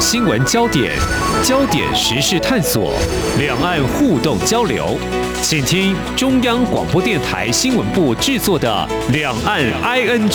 新闻焦点、焦点时事探索、两岸互动交流，请听中央广播电台新闻部制作的《两岸 ING》。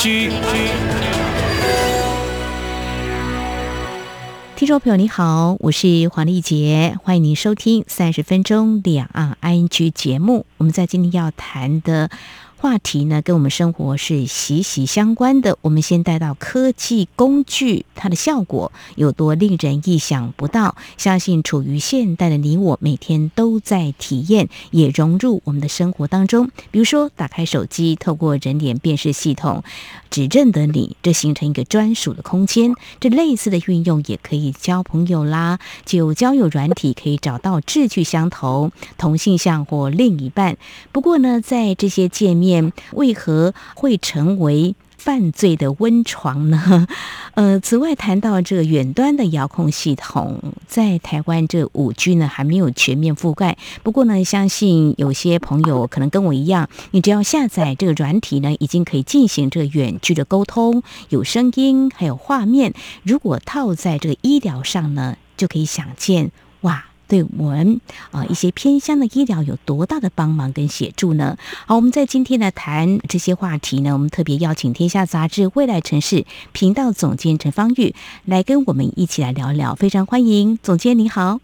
听众朋友，你好，我是黄丽杰，欢迎您收听三十分钟两岸 ING 节目。我们在今天要谈的。话题呢，跟我们生活是息息相关的。我们先带到科技工具，它的效果有多令人意想不到？相信处于现代的你我，每天都在体验，也融入我们的生活当中。比如说，打开手机，透过人脸辨识系统，只认得你，这形成一个专属的空间。这类似的运用也可以交朋友啦，就交友软体可以找到志趣相投、同性向或另一半。不过呢，在这些界面。面为何会成为犯罪的温床呢？呃，此外谈到这个远端的遥控系统，在台湾这五 G 呢还没有全面覆盖。不过呢，相信有些朋友可能跟我一样，你只要下载这个软体呢，已经可以进行这个远距的沟通，有声音还有画面。如果套在这个医疗上呢，就可以想见哇。对我们啊一些偏乡的医疗有多大的帮忙跟协助呢？好，我们在今天呢谈这些话题呢，我们特别邀请《天下杂志未来城市》频道总监陈芳玉来跟我们一起来聊聊，非常欢迎总监，你好。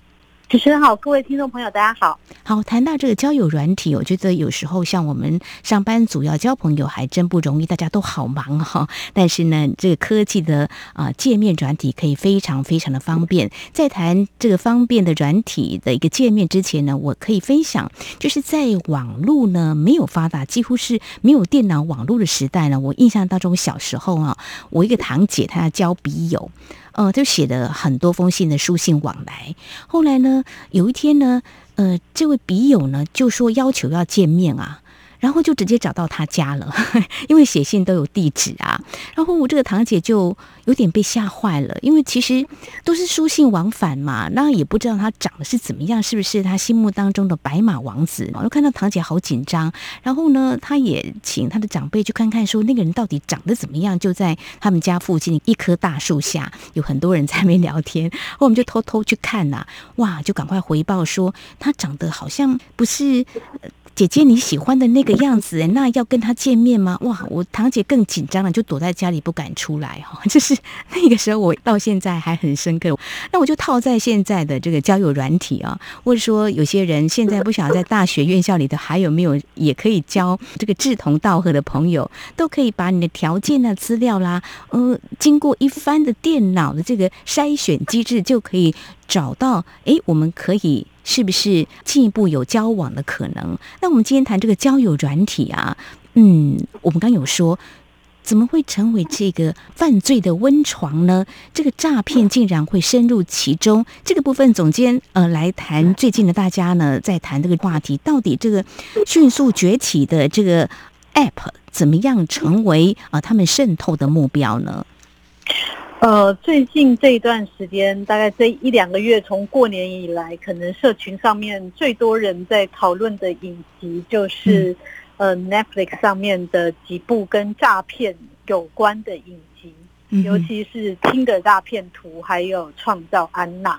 主持人好，各位听众朋友，大家好。好，谈到这个交友软体，我觉得有时候像我们上班族要交朋友还真不容易，大家都好忙哈。但是呢，这个科技的啊界面软体可以非常非常的方便。在谈这个方便的软体的一个界面之前呢，我可以分享，就是在网络呢没有发达，几乎是没有电脑网络的时代呢，我印象当中小时候啊，我一个堂姐她要交笔友。呃，就写了很多封信的书信往来。后来呢，有一天呢，呃，这位笔友呢就说要求要见面啊。然后就直接找到他家了，因为写信都有地址啊。然后我这个堂姐就有点被吓坏了，因为其实都是书信往返嘛，那也不知道他长得是怎么样，是不是他心目当中的白马王子。我就看到堂姐好紧张，然后呢，他也请他的长辈去看看，说那个人到底长得怎么样。就在他们家附近一棵大树下，有很多人在那边聊天，我们就偷偷去看呐，哇，就赶快回报说他长得好像不是。姐姐你喜欢的那个样子，那要跟他见面吗？哇，我堂姐更紧张了，就躲在家里不敢出来哈。就是那个时候，我到现在还很深刻。那我就套在现在的这个交友软体啊，或者说有些人现在不晓得在大学院校里头还有没有也可以交这个志同道合的朋友，都可以把你的条件啊、资料啦，呃，经过一番的电脑的这个筛选机制，就可以找到，哎，我们可以。是不是进一步有交往的可能？那我们今天谈这个交友软体啊，嗯，我们刚有说，怎么会成为这个犯罪的温床呢？这个诈骗竟然会深入其中，这个部分总监呃来谈最近的大家呢在谈这个话题，到底这个迅速崛起的这个 App 怎么样成为啊他们渗透的目标呢？呃，最近这一段时间，大概这一两个月，从过年以来，可能社群上面最多人在讨论的影集，就是呃 Netflix 上面的几部跟诈骗有关的影集，尤其是《听的大片图》还有《创造安娜》。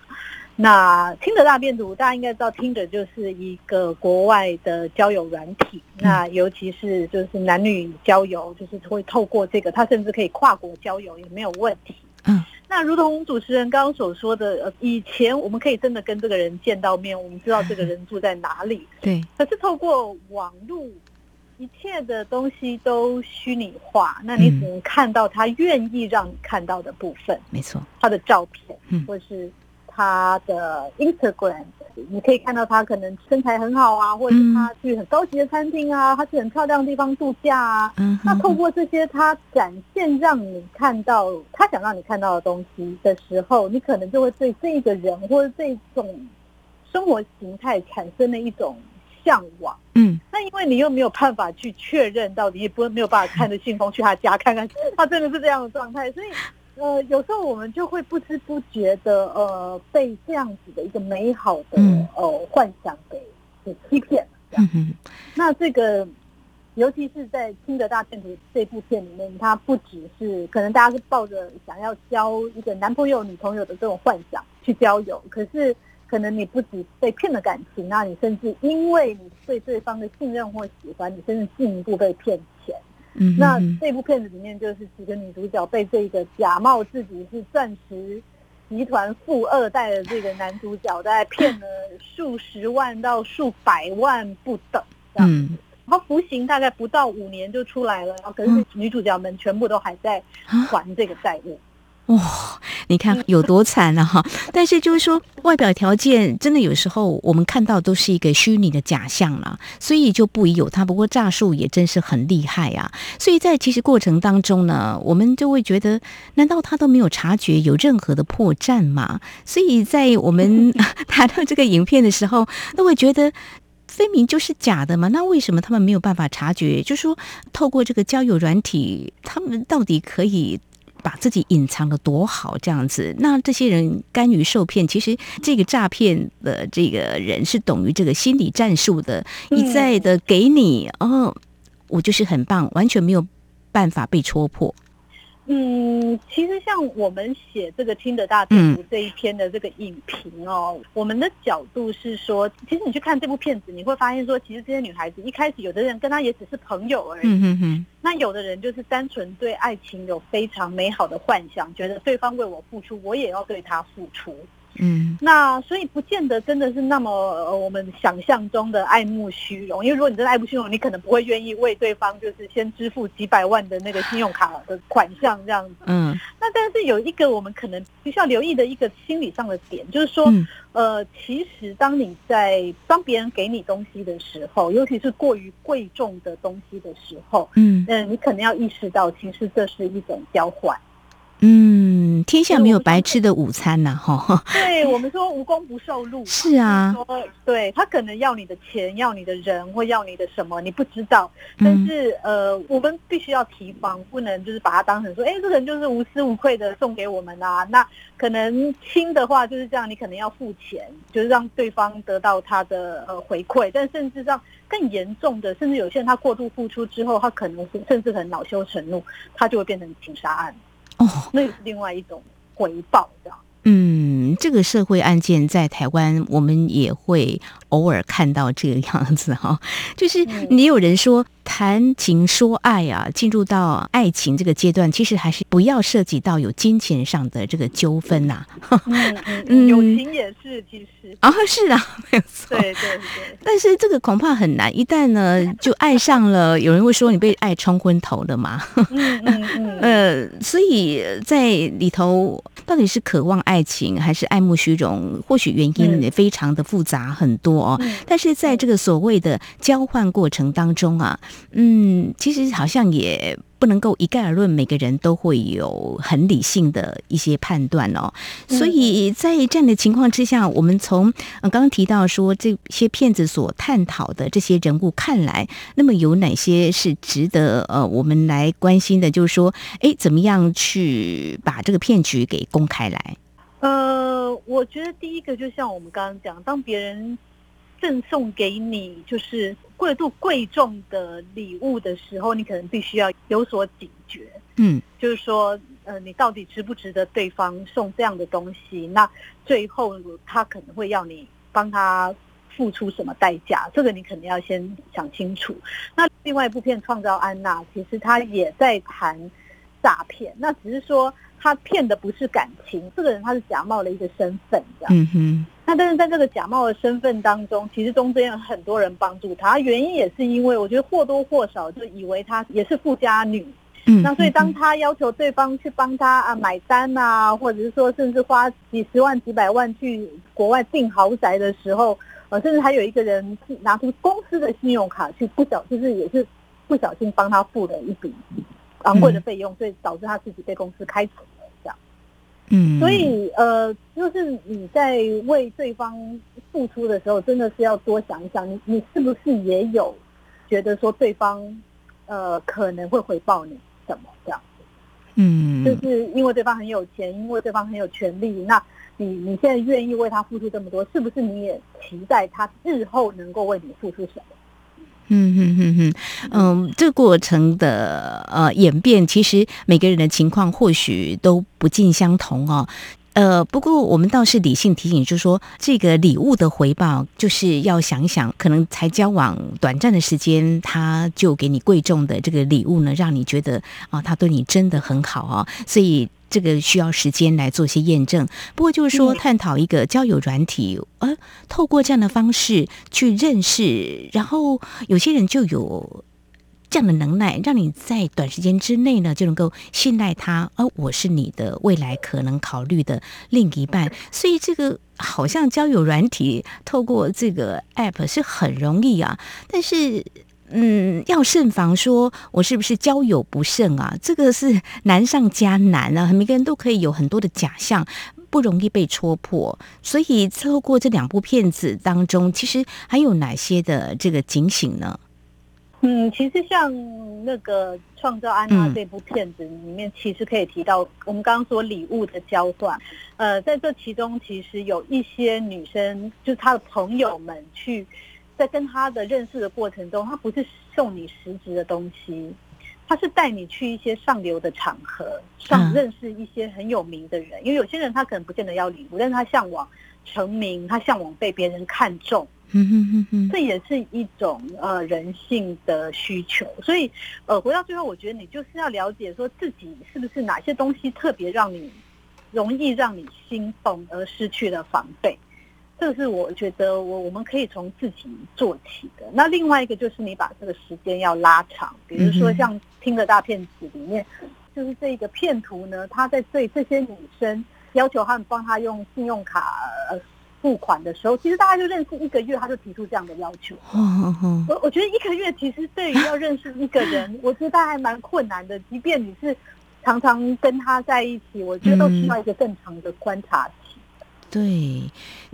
那《听的大片图》，大家应该知道，听的就是一个国外的交友软体。那尤其是就是男女交友，就是会透过这个，它甚至可以跨国交友也没有问题。嗯，那如同主持人刚刚所说的，呃，以前我们可以真的跟这个人见到面，我们知道这个人住在哪里。对。可是透过网络，一切的东西都虚拟化，那你只能看到他愿意让你看到的部分。没错。他的照片，嗯，或是他的 Instagram。你可以看到他可能身材很好啊，或者是他去很高级的餐厅啊，他去很漂亮的地方度假啊。那透过这些他展现让你看到他想让你看到的东西的时候，你可能就会对这个人或者这种生活形态产生了一种向往。嗯，那因为你又没有办法去确认到底，也不会没有办法看着信封去他家看看他真的是这样的状态，所以。呃，有时候我们就会不知不觉的，呃，被这样子的一个美好的呃幻想给给欺骗了。嗯那这个尤其是在《听的大骗子》这部片里面，它不只是可能大家是抱着想要交一个男朋友、女朋友的这种幻想去交友，可是可能你不止被骗了感情，那你甚至因为你对对方的信任或喜欢，你甚至进一步被骗钱。嗯，那这部片子里面就是几个女主角被这个假冒自己是钻石集团富二代的这个男主角，在骗了数十万到数百万不等，这样。嗯然后服刑大概不到五年就出来了，然后可是女主角们全部都还在还这个债务。哇、你看有多惨啊！哈，但是就是说，外表条件真的有时候我们看到都是一个虚拟的假象啦，所以就不疑有他。不过诈术也真是很厉害啊！所以在其实过程当中呢，我们就会觉得，难道他都没有察觉有任何的破绽吗？所以在我们 谈到这个影片的时候，都会觉得。分明就是假的嘛？那为什么他们没有办法察觉？就说透过这个交友软体，他们到底可以把自己隐藏的多好？这样子，那这些人甘于受骗，其实这个诈骗的这个人是懂于这个心理战术的，一再的给你哦，我就是很棒，完全没有办法被戳破。嗯，其实像我们写这个《听得大地图》这一篇的这个影评哦，我们的角度是说，其实你去看这部片子，你会发现说，其实这些女孩子一开始有的人跟她也只是朋友而已，嗯哼哼，那有的人就是单纯对爱情有非常美好的幻想，觉得对方为我付出，我也要对他付出。嗯，那所以不见得真的是那么、呃、我们想象中的爱慕虚荣，因为如果你真的爱慕虚荣，你可能不会愿意为对方就是先支付几百万的那个信用卡的款项这样子。嗯，那但是有一个我们可能必须要留意的一个心理上的点，就是说，嗯呃，其实当你在当别人给你东西的时候，尤其是过于贵重的东西的时候，嗯嗯、你可能要意识到，其实这是一种交换。嗯，天下没有白吃的午餐呐，哈。对我们说无功不受禄，是啊说对他可能要你的钱，要你的人，或要你的什么，你不知道。嗯但是呃，我们必须要提防，不能就是把它当成说，哎，这个人就是无私无愧的送给我们啊。那可能轻的话就是这样，你可能要付钱，就是让对方得到他的呃回馈。但甚至让更严重的，甚至有些人他过度付出之后，他可能甚至很恼羞成怒，他就会变成情杀案，哦，那也是另外一种回报。嗯，这个社会案件在台湾，我们也会偶尔看到这个样子哈。就是嗯也有人说，谈情说爱啊，进入到爱情这个阶段，其实还是不要涉及到有金钱上的这个纠纷呐。嗯 友情也是，其实啊，是啊，没有错。对对对，但是这个恐怕很难，一旦呢 就爱上了，有人会说你被爱冲昏头了嘛。嗯嗯嗯，呃，所以在里头到底是渴望爱情还是爱慕虚荣，或许原因嗯也非常的复杂很多哦。嗯但是在这个所谓的交换过程当中啊，嗯，其实好像也不能够一概而论，每个人都会有很理性的一些判断哦。嗯所以在这样的情况之下，我们从呃刚刚提到说这些骗子所探讨的这些人物看来，那么有哪些是值得呃我们来关心的？就是说，哎，怎么样去把这个骗局给公开来？呃，我觉得第一个就像我们刚刚讲，当别人赠送给你就是贵度贵重的礼物的时候，你可能必须要有所警觉。嗯就是说，呃，你到底值不值得对方送这样的东西？那最后他可能会要你帮他付出什么代价？这个你肯定要先想清楚。那另外一部片《创造安娜》，其实他也在谈诈骗，那只是说他骗的不是感情，这个人他是假冒了一个身份，这样。嗯哼那但是在这个假冒的身份当中，其实中间有很多人帮助他，原因也是因为我觉得或多或少就以为他也是富家女，嗯，那所以当嗯他要求对方去帮他啊买单啊，或者是说甚至花几十万、几百万去国外订豪宅的时候，呃，甚至还有一个人是拿出公司的信用卡去不小，就是也是不小心帮他付了一笔昂贵的费用，所以导致他自己被公司开除。嗯，所以呃，就是你在为对方付出的时候，真的是要多想一想，你你是不是也有觉得说对方呃可能会回报你什么这样子？嗯就是因为对方很有钱，因为对方很有权利，那你你现在愿意为他付出这么多，是不是你也期待他日后能够为你付出什么？嗯哼哼哼，嗯，这个过程的呃演变，其实每个人的情况或许都不尽相同哦。呃，不过我们倒是理性提醒，就是说这个礼物的回报，就是要想想，可能才交往短暂的时间，他就给你贵重的这个礼物呢，让你觉得啊，他对你真的很好啊，所以这个需要时间来做些验证。不过就是说，探讨一个交友软体，呃，透过这样的方式去认识，然后有些人就有。这样的能耐，让你在短时间之内呢就能够信赖他，而我是你的未来可能考虑的另一半。所以这个好像交友软体透过这个 app 是很容易啊，但是嗯，要慎防说我是不是交友不慎啊？这个是难上加难啊！每个人都可以有很多的假象，不容易被戳破。所以透过这两部片子当中，其实还有哪些的这个警醒呢？嗯，其实像那个《创造安娜》这部片子里面，其实可以提到我们刚刚说礼物的交换。呃，在这其中，其实有一些女生，就是她的朋友们，去在跟他的认识的过程中，他不是送你实质的东西，他是带你去一些上流的场合，上认识一些很有名的人。因为有些人他可能不见得要礼物，但是他向往成名，他向往被别人看重。嗯哼哼哼，这也是一种呃人性的需求，所以呃回到最后，我觉得你就是要了解说自己是不是哪些东西特别让你容易让你心动而失去了防备，这个是我觉得我我们可以从自己做起的。那另外一个就是你把这个时间要拉长，比如说像听的大骗子里面，就是这个骗徒呢，他在对这些女生要求他们帮他用信用卡。付款的时候，其实大家就认识一个月，他就提出这样的要求。我我觉得一个月其实对于要认识一个人，我觉得还蛮困难的。即便你是常常跟他在一起，我觉得都需要一个更长的观察期。对，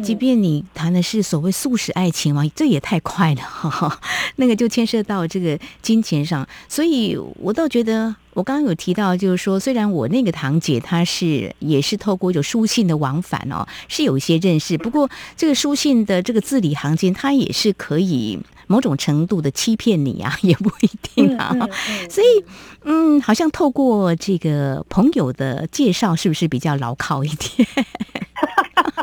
即便你谈的是所谓素食爱情嘛，这也太快了哈。那个就牵涉到这个金钱上，所以我倒觉得。我刚刚有提到，就是说，虽然我那个堂姐她是也是透过一种书信的往返哦，是有一些认识，不过这个书信的这个字里行间，它也是可以某种程度的欺骗你啊，也不一定啊。所以，嗯，好像透过这个朋友的介绍，是不是比较牢靠一点？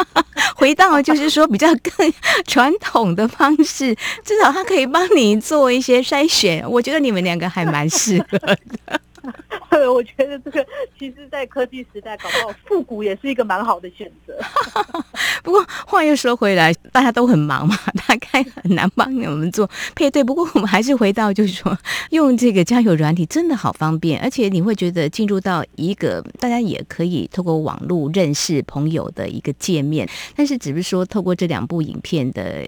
回到就是说比较更传统的方式，至少他可以帮你做一些筛选。我觉得你们两个还蛮适合的。我觉得这个其实，在科技时代，搞不好复古也是一个蛮好的选择。不过话又说回来，大家都很忙嘛，大概很难帮你们做配对。不过我们还是回到，就是说，用这个交友软体真的好方便，而且你会觉得进入到一个大家也可以透过网络认识朋友的一个界面。但是，只是说透过这两部影片的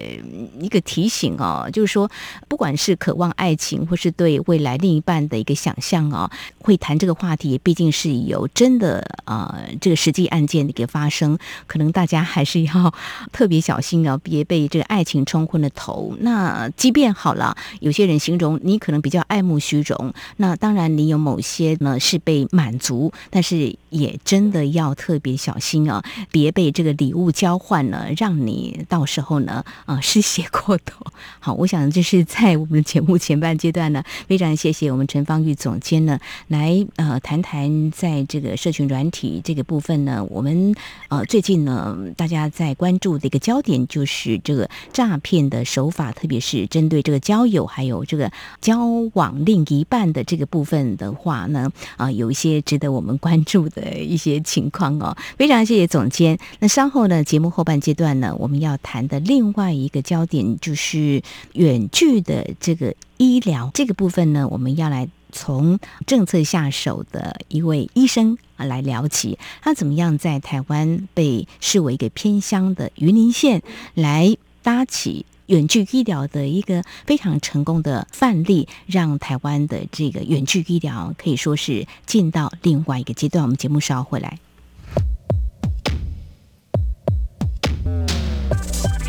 一个提醒哦，就是说，不管是渴望爱情，或是对未来另一半的一个想象哦，会谈。这个话题毕竟是有真的呃，这个实际案件的一个发生，可能大家还是要特别小心哦，别被这个爱情冲昏了头。那即便好了，有些人形容你可能比较爱慕虚荣，那当然你有某些呢是被满足，但是也真的要特别小心啊，别被这个礼物交换呢，让你到时候呢啊失血过头。好，我想这是在我们节目前半阶段呢，非常谢谢我们陈芳玉总监呢来。呃，谈谈在这个社群软体这个部分呢，我们呃最近呢，大家在关注的一个焦点就是这个诈骗的手法，特别是针对这个交友还有这个交往另一半的这个部分的话呢，啊，有一些值得我们关注的一些情况哦。非常谢谢总监。那稍后呢，节目后半阶段呢，我们要谈的另外一个焦点就是远距的这个医疗这个部分呢，我们要来。从政策下手的一位医生啊来聊起，他怎么样在台湾被视为一个偏乡的云林县来搭起远距医疗的一个非常成功的范例，让台湾的这个远距医疗可以说是进到另外一个阶段。我们节目稍后回来。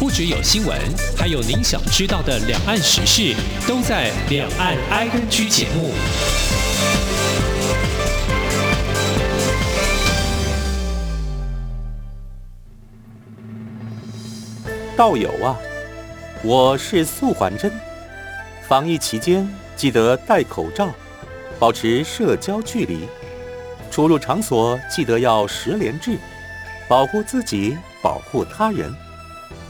不只有新闻，还有您想知道的两岸时事，都在《两岸 I N G》节目。道友啊，我是素环真，防疫期间记得戴口罩，保持社交距离，出入场所记得要十连制，保护自己，保护他人。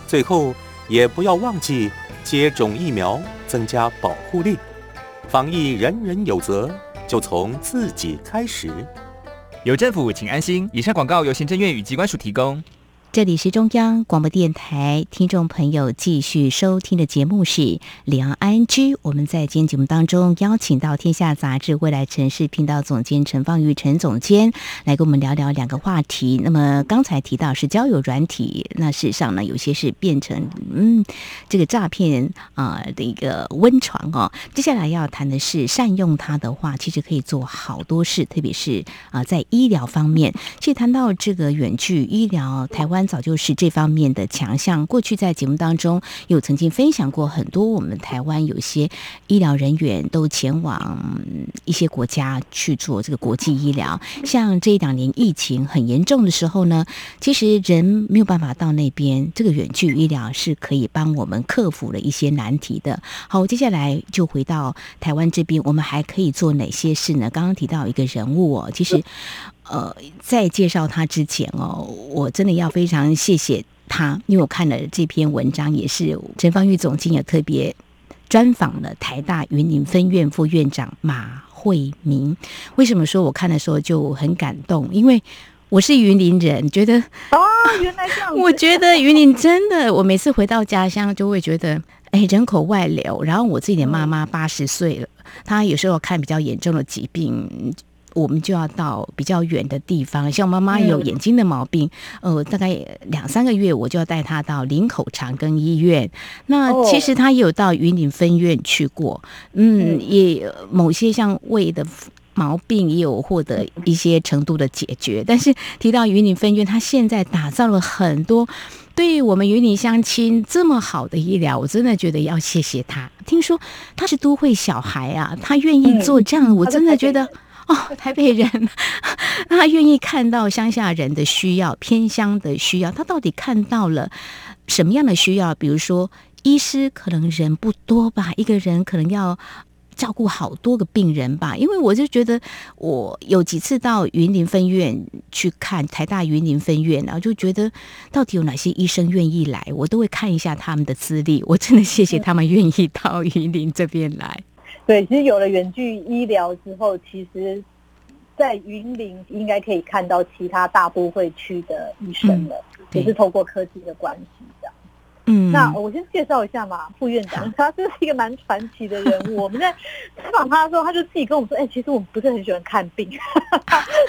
最后也不要忘记接种疫苗，增加保护力。防疫人人有责，就从自己开始。有政府，请安心。以上广告由行政院与机关署提供。这里是中央广播电台，听众朋友继续收听的节目是《两岸居》。我们在今天节目当中邀请到《天下杂志》未来城市频道总监陈放玉陈总监来跟我们聊聊两个话题。那么刚才提到是交友软体，那事实上呢，有些是变成嗯这个诈骗啊的一个温床哦。接下来要谈的是善用它的话，其实可以做好多事，特别是啊在医疗方面。其实谈到这个远距医疗，台湾。早就是这方面的强项。过去在节目当中有曾经分享过很多，我们台湾有些医疗人员都前往一些国家去做这个国际医疗。像这一两年疫情很严重的时候呢，其实人没有办法到那边，这个远距医疗是可以帮我们克服了一些难题的。好，接下来就回到台湾这边，我们还可以做哪些事呢？刚刚提到一个人物哦，其实。呃，在介绍他之前哦，我真的要非常谢谢他，因为我看了这篇文章，也是陈芳玉总经也特别专访了台大云林分院副院长马慧明。为什么说我看的时候就很感动？因为我是云林人，觉得哦，原来这样。我觉得云林真的，我每次回到家乡就会觉得，哎，人口外流。然后我自己的妈妈八十岁了，她有时候看比较严重的疾病。我们就要到比较远的地方，像妈妈有眼睛的毛病，呃，大概两三个月我就要带她到林口长庚医院。那其实她也有到云林分院去过，嗯，也某些像胃的毛病也有获得一些程度的解决。但是提到云林分院，他现在打造了很多对于我们云林乡亲这么好的医疗，我真的觉得要谢谢他。听说他是都会小孩啊，他愿意做这样，我真的觉得。哦，台北人，他愿意看到乡下人的需要、偏乡的需要。他到底看到了什么样的需要？比如说，医师可能人不多吧，一个人可能要照顾好多个病人吧。因为我就觉得，我有几次到云林分院去看台大云林分院，然后就觉得到底有哪些医生愿意来，我都会看一下他们的资历。我真的谢谢他们愿意到云林这边来。对，其实有了远距医疗之后，其实，在云林应该可以看到其他大都会区的医生了，也是透过科技的关系这样。嗯，那我先介绍一下嘛，副院长，他这是一个蛮传奇的人物。我们在 采访他的时候，他就自己跟我们说：“哎，其实我们不是很喜欢看病，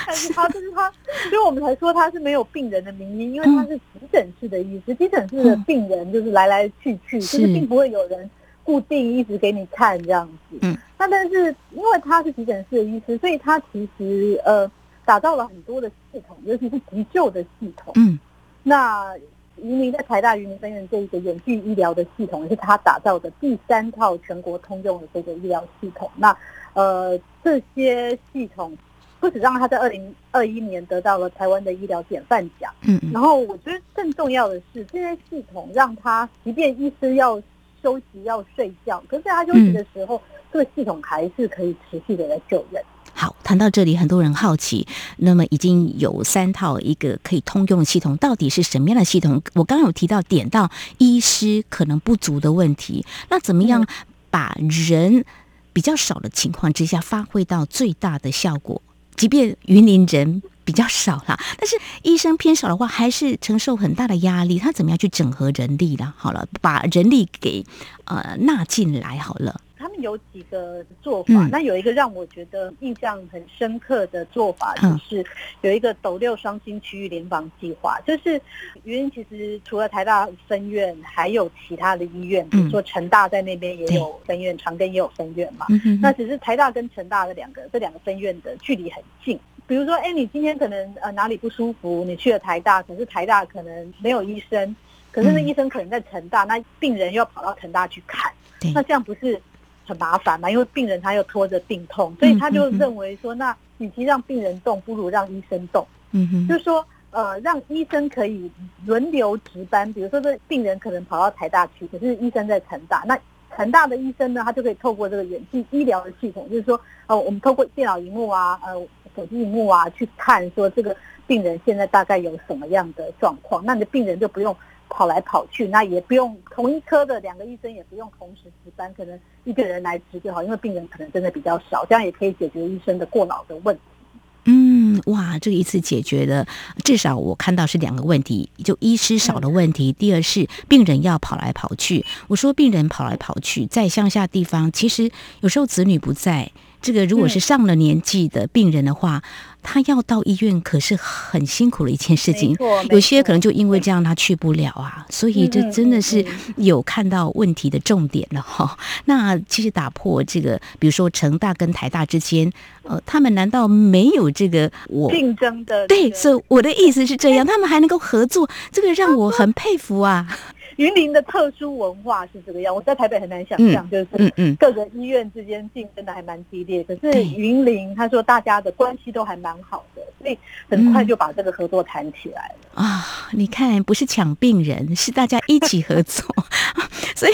但是他就是他，所以我们才说他是没有病人的名医，因为他是急诊室的医师，急诊室的病人就是来来去去，就是并不会有人。”固定一直给你看这样子，嗯，那但是因为他是急诊室的医师，所以他其实呃打造了很多的系统，尤其是急救的系统，嗯，那云林在台大云林分院这一个远距医疗的系统是他打造的第三套全国通用的这个医疗系统。那呃这些系统不止让他在二零二一年得到了台湾的医疗典范奖，嗯，然后我觉得更重要的是这些系统让他即便医师要休息要睡觉，可是他休息的时候，这个系统还是可以持续的来救人。好，谈到这里，很多人好奇，那么已经有三套一个可以通用的系统，到底是什么样的系统？我刚刚有提到点到医师可能不足的问题，那怎么样把人比较少的情况之下发挥到最大的效果？即便云林人。比较少啦，但是医生偏少的话，还是承受很大的压力。他怎么样去整合人力啦？好了，把人力给呃纳进来好了。有几个做法，那有一个让我觉得印象很深刻的做法，就是有一个斗六双星区域联防计划。就是原因其实除了台大分院，还有其他的医院，比如说成大在那边也有分院，长庚也有分院嘛。那只是台大跟成大的两个这两个分院的距离很近。比如说，哎，你今天可能呃哪里不舒服，你去了台大，可是台大可能没有医生，可是那医生可能在成大，那病人又跑到成大去看，那这样不是很麻烦嘛？因为病人他又拖着病痛，所以他就认为说，那与其让病人动，不如让医生动。嗯哼，就是说，呃，让医生可以轮流值班。比如说，这病人可能跑到台大去，可是医生在成大，那成大的医生呢，他就可以透过这个远距医疗的系统，就是说，呃，我们透过电脑荧幕啊，呃，手机荧幕啊，去看说这个病人现在大概有什么样的状况，那你的病人就不用跑来跑去，那也不用同一科的两个医生也不用同时值班，可能一个人来值就好，因为病人可能真的比较少，这样也可以解决医生的过劳的问题。嗯，哇，这个一次解决的，至少我看到是两个问题，就医师少的问题，第二是病人要跑来跑去。我说病人跑来跑去，在乡下地方，其实有时候子女不在，这个如果是上了年纪的病人的话。他要到医院，可是很辛苦的一件事情。有些可能就因为这样，他去不了啊。所以这真的是有看到问题的重点了哈。那其实打破这个，比如说成大跟台大之间，呃，他们难道没有这个我竞争的？对，所以我的意思是这样，他们还能够合作，这个让我很 佩服啊。云林的特殊文化是这个样，我在台北很难想象，就是各个医院之间竞争的还蛮激烈。可是云林他说大家的关系都还蛮好的，所以很快就把这个合作谈起来了啊！你看，不是抢病人，是大家一起合作，所以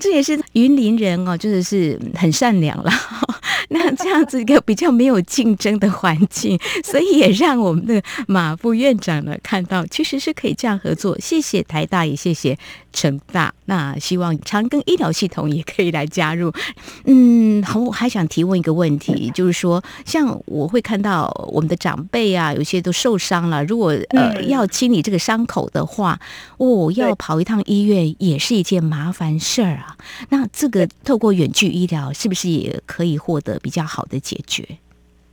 这也是云林人哦，就是是很善良了。那这样子一个比较没有竞争的环境，所以也让我们的马副院长呢看到，其实是可以这样合作。谢谢台大，也谢谢成大。那希望长庚医疗系统也可以来加入。嗯，好，我还想提问一个问题，就是说，像我会看到我们的长辈啊，有些都受伤了，如果呃要清理这个伤口的话，哦，要跑一趟医院也是一件麻烦事儿啊。那这个透过远距医疗，是不是也可以获得？比较好的解决，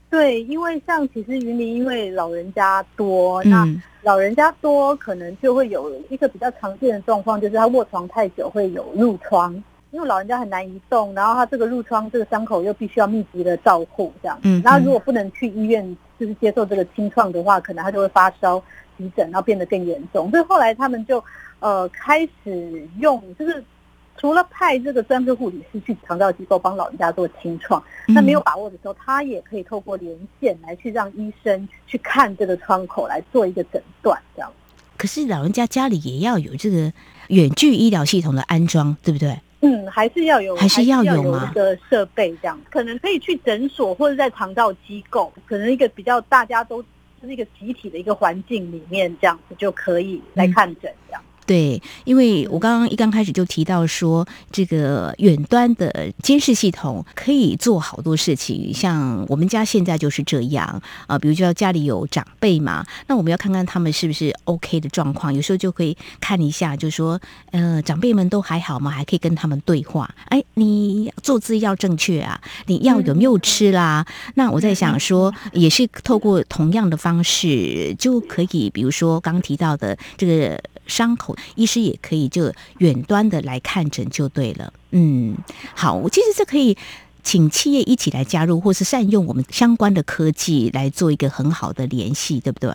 对，因为像其实云林因为老人家多，那老人家多可能就会有一个比较常见的状况，就是他卧床太久会有褥疮，因为老人家很难移动，然后他这个褥疮这个伤口又必须要密集的照护这样，嗯，然后如果不能去医院就是接受这个清创的话，可能他就会发烧急诊，然后变得更严重，所以后来他们就呃开始用就是。除了派这个专科护理师去肠道机构帮老人家做清创，那没有把握的时候，他也可以透过连线来去让医生去看这个窗口来做一个诊断，这样。可是老人家家里也要有这个远距医疗系统的安装，对不对？嗯，还是要有，还是要有一个设备这样。可能可以去诊所或者在肠道机构，可能一个比较大家都是一个集体的一个环境里面，这样子就可以来看诊这样。对，因为我刚刚一刚开始就提到说，这个远端的监视系统可以做好多事情，像我们家现在就是这样啊，比如说家里有长辈嘛，那我们要看看他们是不是 OK 的状况，有时候就可以看一下，就说，呃，长辈们都还好吗？还可以跟他们对话。哎，你坐姿要正确啊，你药有没有吃啦？那我在想说，也是透过同样的方式，就可以，比如说刚提到的这个。伤口，医师也可以就远端的来看诊就对了。嗯，好，其实这可以请企业一起来加入，或是善用我们相关的科技来做一个很好的联系，对不对？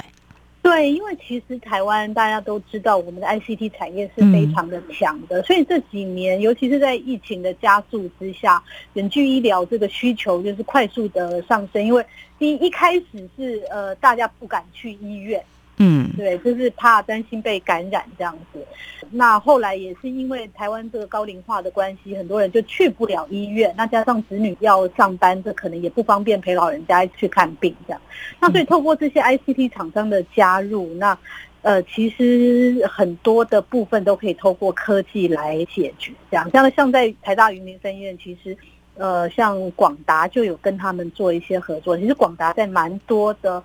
对，因为其实台湾大家都知道，我们的 ICT 产业是非常的强的，所以这几年，尤其是在疫情的加速之下，远距医疗这个需求就是快速的上升。因为第一一开始是呃，大家不敢去医院。嗯，对，就是怕担心被感染这样子。那后来也是因为台湾这个高龄化的关系，很多人就去不了医院。那加上子女要上班，这可能也不方便陪老人家去看病这样。那所以透过这些 ICT 厂商的加入，那呃，其实很多的部分都可以透过科技来解决。这样，像像在台大云林分院，其实呃，像广达就有跟他们做一些合作。其实广达在蛮多的。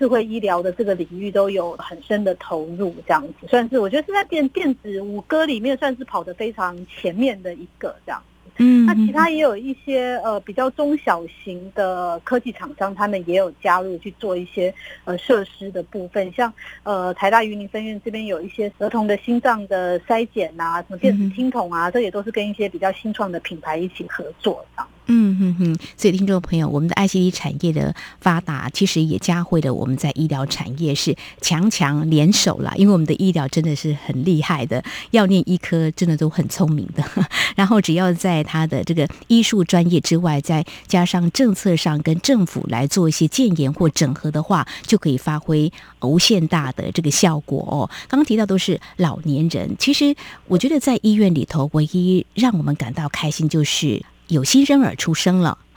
智慧医疗的这个领域都有很深的投入，这样子算是我觉得是在电电子五哥里面算是跑得非常前面的一个这样。嗯，那其他也有一些呃比较中小型的科技厂商，他们也有加入去做一些呃设施的部分，像呃台大云林分院这边有一些儿童的心脏的筛检啊，什么电子听筒啊，这也都是跟一些比较新创的品牌一起合作这样。嗯哼哼，所以听众朋友，我们的 ICT 产业的发达，其实也加会了我们在医疗产业是强强联手啦。因为我们的医疗真的是很厉害的，要念医科真的都很聪明的。然后只要在他的这个医术专业之外，再加上政策上跟政府来做一些建言或整合的话，就可以发挥无限大的这个效果哦。刚刚提到都是老年人，其实我觉得在医院里头，唯一让我们感到开心就是。有新生儿出生了，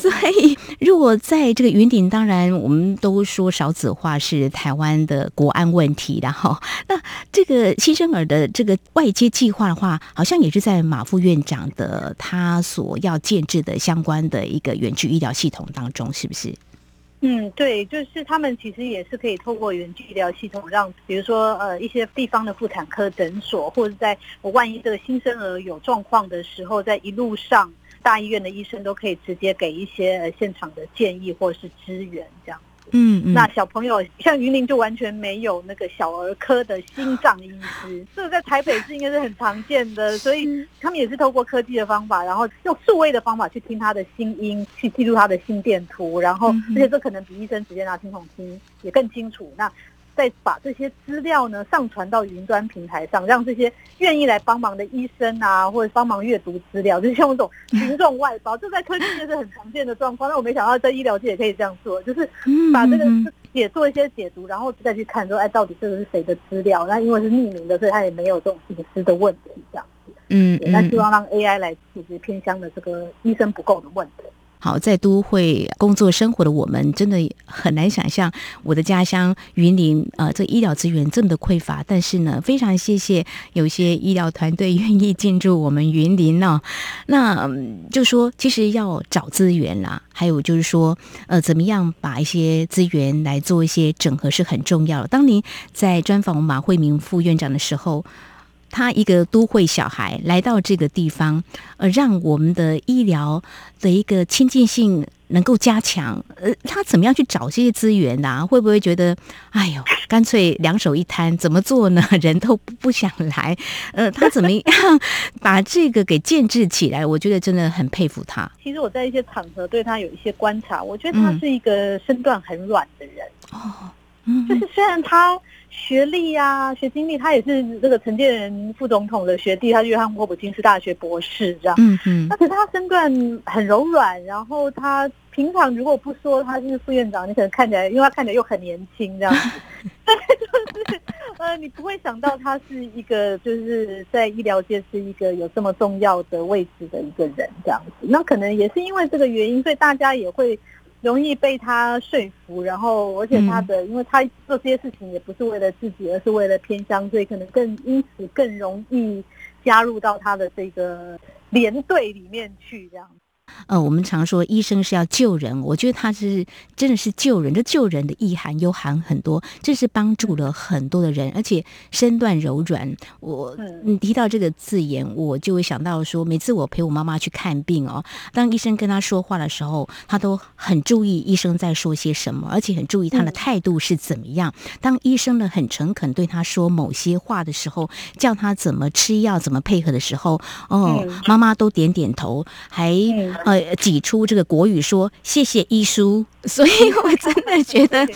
所以如果在这个云顶，当然我们都说少子化是台湾的国安问题，然后 那这个新生儿的这个外接计划的话，好像也是在马副院长的他所要建制的相关的一个远距医疗系统当中，是不是？嗯，对，就是他们其实也是可以透过远距医疗系统，让比如说呃一些地方的妇产科诊所，或者在我万一这个新生儿有状况的时候，在一路上大医院的医生都可以直接给一些现场的建议或者是支援这样。嗯，那小朋友像云林就完全没有那个小儿科的心脏医师，这个在台北市应该是很常见的，所以他们也是透过科技的方法，然后用数位的方法去听他的心音，去记录他的心电图，然后而且这可能比医生直接拿听筒听也更清楚。那再把这些资料呢上传到云端平台上，让这些愿意来帮忙的医生啊，或者帮忙阅读资料，就是像这种 群众外包，这在科技界是很常见的状况。那我没想到在医疗界也可以这样做，就是把这个解做一些解读，然后再去看说，哎，到底这个是谁的资料？那因为是匿名的，所以他也没有这种隐私的问题，这样子。嗯，那希望让 AI 来解决偏乡的这个医生不够的问题。好，在都会工作生活的我们，真的很难想象我的家乡云林，呃，这医疗资源这么的匮乏。但是呢，非常谢谢有些医疗团队 愿意进驻我们云林呢。那就说，其实要找资源啦，还有就是说，呃，怎么样把一些资源来做一些整合是很重要的。当您在专访马慧明副院长的时候。他一个都会小孩来到这个地方，呃，让我们的医疗的一个亲近性能够加强。呃，他怎么样去找这些资源呢？会不会觉得，哎呦，干脆两手一摊，怎么做呢？人都不想来。呃，他怎么样把这个给建制起来？我觉得真的很佩服他。其实我在一些场合对他有一些观察，我觉得他是一个身段很软的人。哦，嗯，就是虽然他。学历呀，学经历，他也是这个陈建仁副总统的学弟，他是约翰霍普金斯大学博士，这样。嗯嗯。那可是他身段很柔软，然后他平常如果不说他是副院长，你可能看起来，因为他看起来又很年轻，这样子。对，就是呃，你不会想到他是一个就是在医疗界是一个有这么重要的位置的一个人，这样子。那可能也是因为这个原因，所以大家也会。容易被他说服，然后而且他的，因为他做这些事情也不是为了自己，而是为了偏乡，所以可能更因此更容易加入到他的这个连队里面去，这样。呃，我们常说医生是要救人，我觉得他是真的是救人，这救人的意涵又含很多，这是帮助了很多的人，而且身段柔软。我你提到这个字眼，我就会想到说，每次我陪我妈妈去看病哦，当医生跟她说话的时候，她都很注意医生在说些什么，而且很注意他的态度是怎么样。当医生呢很诚恳对她说某些话的时候，叫她怎么吃药、怎么配合的时候，哦，妈妈都点点头，还。呃，挤出这个国语说谢谢医书，所以 我真的觉得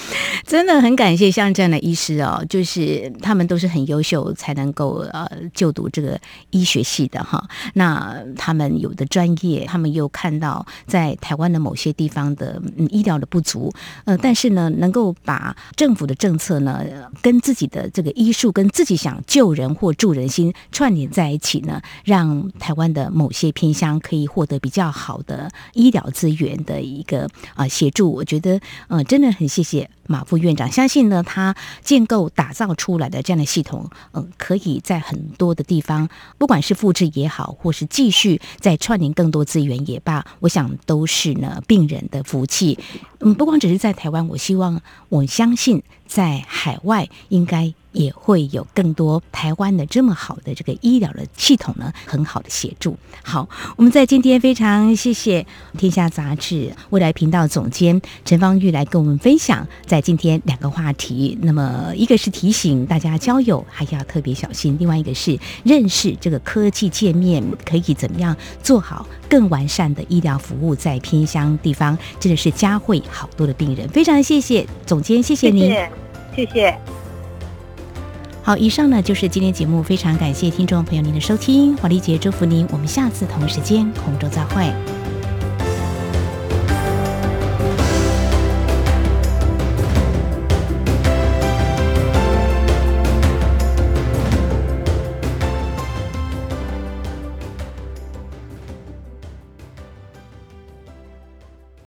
真的很感谢像这样的医师哦，就是他们都是很优秀才能够呃就读这个医学系的哈。那他们有的专业，他们又看到在台湾的某些地方的嗯医疗的不足，呃，但是呢，能够把政府的政策呢跟自己的这个医术跟自己想救人或助人心串联在一起呢，让台湾的某些偏乡可以获得比较好。好的医疗资源的一个啊协助，我觉得呃真的很谢谢马副院长。相信呢，他建构打造出来的这样的系统，嗯，可以在很多的地方，不管是复制也好，或是继续再串联更多资源也罢，我想都是呢病人的福气。嗯，不光只是在台湾，我希望我相信在海外应该。也会有更多台湾的这么好的这个医疗的系统呢，很好的协助。好，我们在今天非常谢谢《天下杂志》未来频道总监陈芳玉来跟我们分享在。在今天两个话题，那么一个是提醒大家交友还要特别小心，另外一个是认识这个科技界面可以怎么样做好更完善的医疗服务，在偏乡地方真的是佳慧好多的病人，非常谢谢总监，谢谢您。谢谢。好，以上呢就是今天节目，非常感谢听众朋友您的收听，华丽姐祝福您，我们下次同一时间空中再会。